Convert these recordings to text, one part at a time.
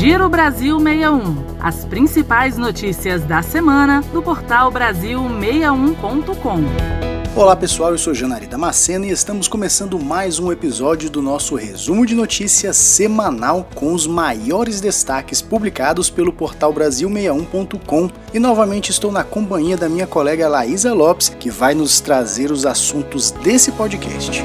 Giro Brasil 61. As principais notícias da semana do portal Brasil61.com. Olá pessoal, eu sou Janari Damasceno e estamos começando mais um episódio do nosso resumo de notícias semanal com os maiores destaques publicados pelo portal Brasil61.com e novamente estou na companhia da minha colega Laísa Lopes que vai nos trazer os assuntos desse podcast.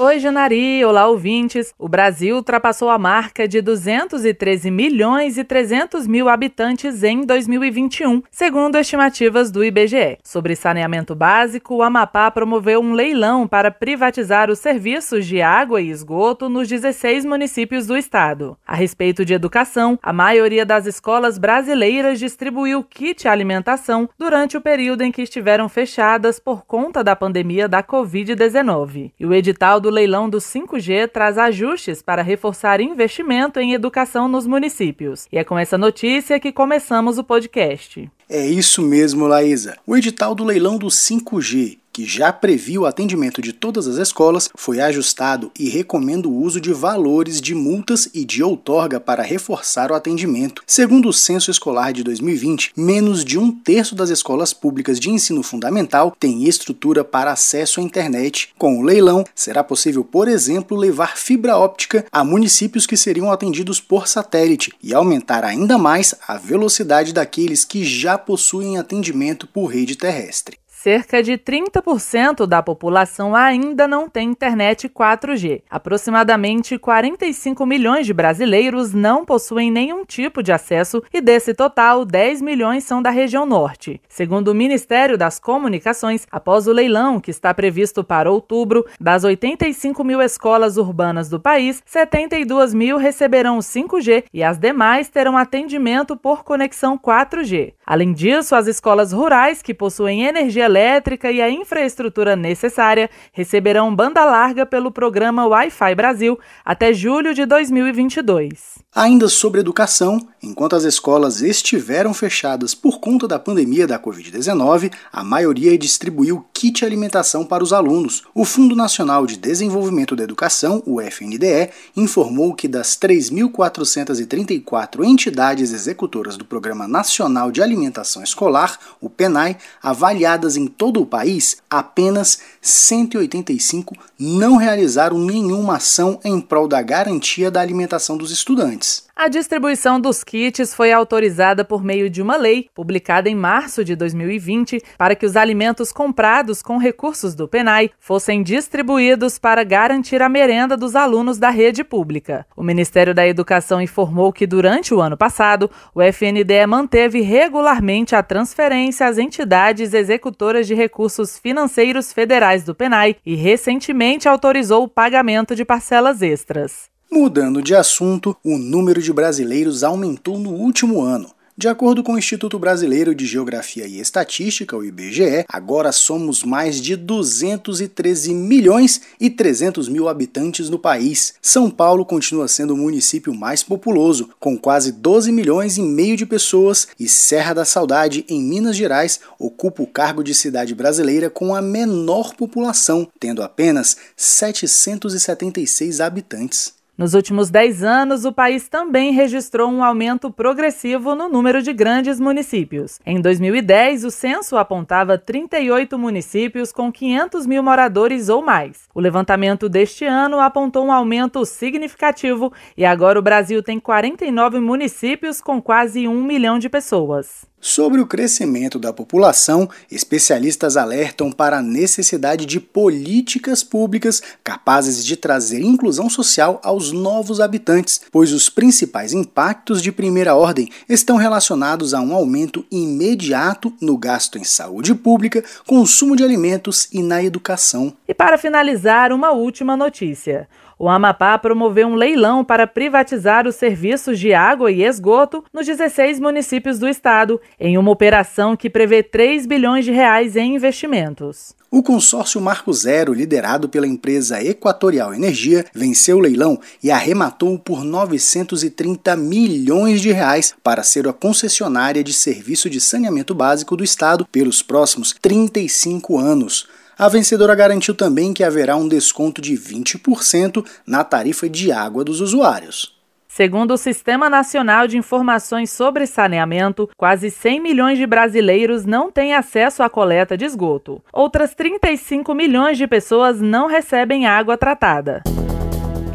Oi, Janari! Olá, ouvintes! O Brasil ultrapassou a marca de 213 milhões e 300 mil habitantes em 2021, segundo estimativas do IBGE. Sobre saneamento básico, o Amapá promoveu um leilão para privatizar os serviços de água e esgoto nos 16 municípios do estado. A respeito de educação, a maioria das escolas brasileiras distribuiu kit alimentação durante o período em que estiveram fechadas por conta da pandemia da Covid-19. E o edital do do leilão do 5G traz ajustes para reforçar investimento em educação nos municípios. E é com essa notícia que começamos o podcast. É isso mesmo, Laísa. O edital do leilão do 5G que já previa o atendimento de todas as escolas, foi ajustado e recomenda o uso de valores de multas e de outorga para reforçar o atendimento. Segundo o censo escolar de 2020, menos de um terço das escolas públicas de ensino fundamental tem estrutura para acesso à internet. Com o leilão, será possível, por exemplo, levar fibra óptica a municípios que seriam atendidos por satélite e aumentar ainda mais a velocidade daqueles que já possuem atendimento por rede terrestre. Cerca de 30% da população ainda não tem internet 4G. Aproximadamente 45 milhões de brasileiros não possuem nenhum tipo de acesso e desse total, 10 milhões são da região norte. Segundo o Ministério das Comunicações, após o leilão que está previsto para outubro, das 85 mil escolas urbanas do país, 72 mil receberão o 5G e as demais terão atendimento por conexão 4G. Além disso, as escolas rurais que possuem energia elétrica e a infraestrutura necessária receberão banda larga pelo programa Wi-Fi Brasil até julho de 2022. Ainda sobre educação, enquanto as escolas estiveram fechadas por conta da pandemia da Covid-19, a maioria distribuiu kit alimentação para os alunos. O Fundo Nacional de Desenvolvimento da Educação, o FNDE, informou que das 3.434 entidades executoras do Programa Nacional de Alimentação Escolar, o PENAI, avaliadas em todo o país, apenas 185 não realizaram nenhuma ação em prol da garantia da alimentação dos estudantes. A distribuição dos kits foi autorizada por meio de uma lei, publicada em março de 2020, para que os alimentos comprados com recursos do PENAI fossem distribuídos para garantir a merenda dos alunos da rede pública. O Ministério da Educação informou que, durante o ano passado, o FNDE manteve regularmente a transferência às entidades executoras de recursos financeiros federais do PENAI e, recentemente, autorizou o pagamento de parcelas extras. Mudando de assunto, o número de brasileiros aumentou no último ano. De acordo com o Instituto Brasileiro de Geografia e Estatística, o IBGE, agora somos mais de 213 milhões e 300 mil habitantes no país. São Paulo continua sendo o município mais populoso, com quase 12 milhões e meio de pessoas, e Serra da Saudade, em Minas Gerais, ocupa o cargo de cidade brasileira com a menor população, tendo apenas 776 habitantes. Nos últimos 10 anos, o país também registrou um aumento progressivo no número de grandes municípios. Em 2010, o censo apontava 38 municípios com 500 mil moradores ou mais. O levantamento deste ano apontou um aumento significativo e agora o Brasil tem 49 municípios com quase um milhão de pessoas. Sobre o crescimento da população, especialistas alertam para a necessidade de políticas públicas capazes de trazer inclusão social aos novos habitantes, pois os principais impactos de primeira ordem estão relacionados a um aumento imediato no gasto em saúde pública, consumo de alimentos e na educação. E para finalizar, uma última notícia. O Amapá promoveu um leilão para privatizar os serviços de água e esgoto nos 16 municípios do estado, em uma operação que prevê 3 bilhões de reais em investimentos. O consórcio Marco Zero, liderado pela empresa Equatorial Energia, venceu o leilão e arrematou por 930 milhões de reais para ser a concessionária de serviço de saneamento básico do estado pelos próximos 35 anos. A vencedora garantiu também que haverá um desconto de 20% na tarifa de água dos usuários. Segundo o Sistema Nacional de Informações sobre Saneamento, quase 100 milhões de brasileiros não têm acesso à coleta de esgoto. Outras 35 milhões de pessoas não recebem água tratada.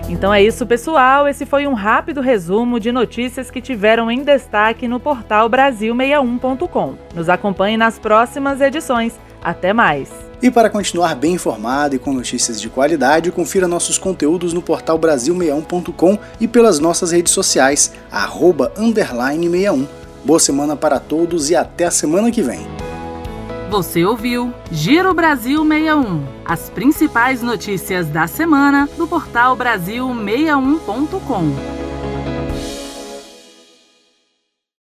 Então é isso, pessoal. Esse foi um rápido resumo de notícias que tiveram em destaque no portal Brasil61.com. Nos acompanhe nas próximas edições. Até mais! E para continuar bem informado e com notícias de qualidade, confira nossos conteúdos no portal Brasil61.com e pelas nossas redes sociais, arroba underline 61. Boa semana para todos e até a semana que vem. Você ouviu Giro Brasil 61, as principais notícias da semana do portal Brasil61.com.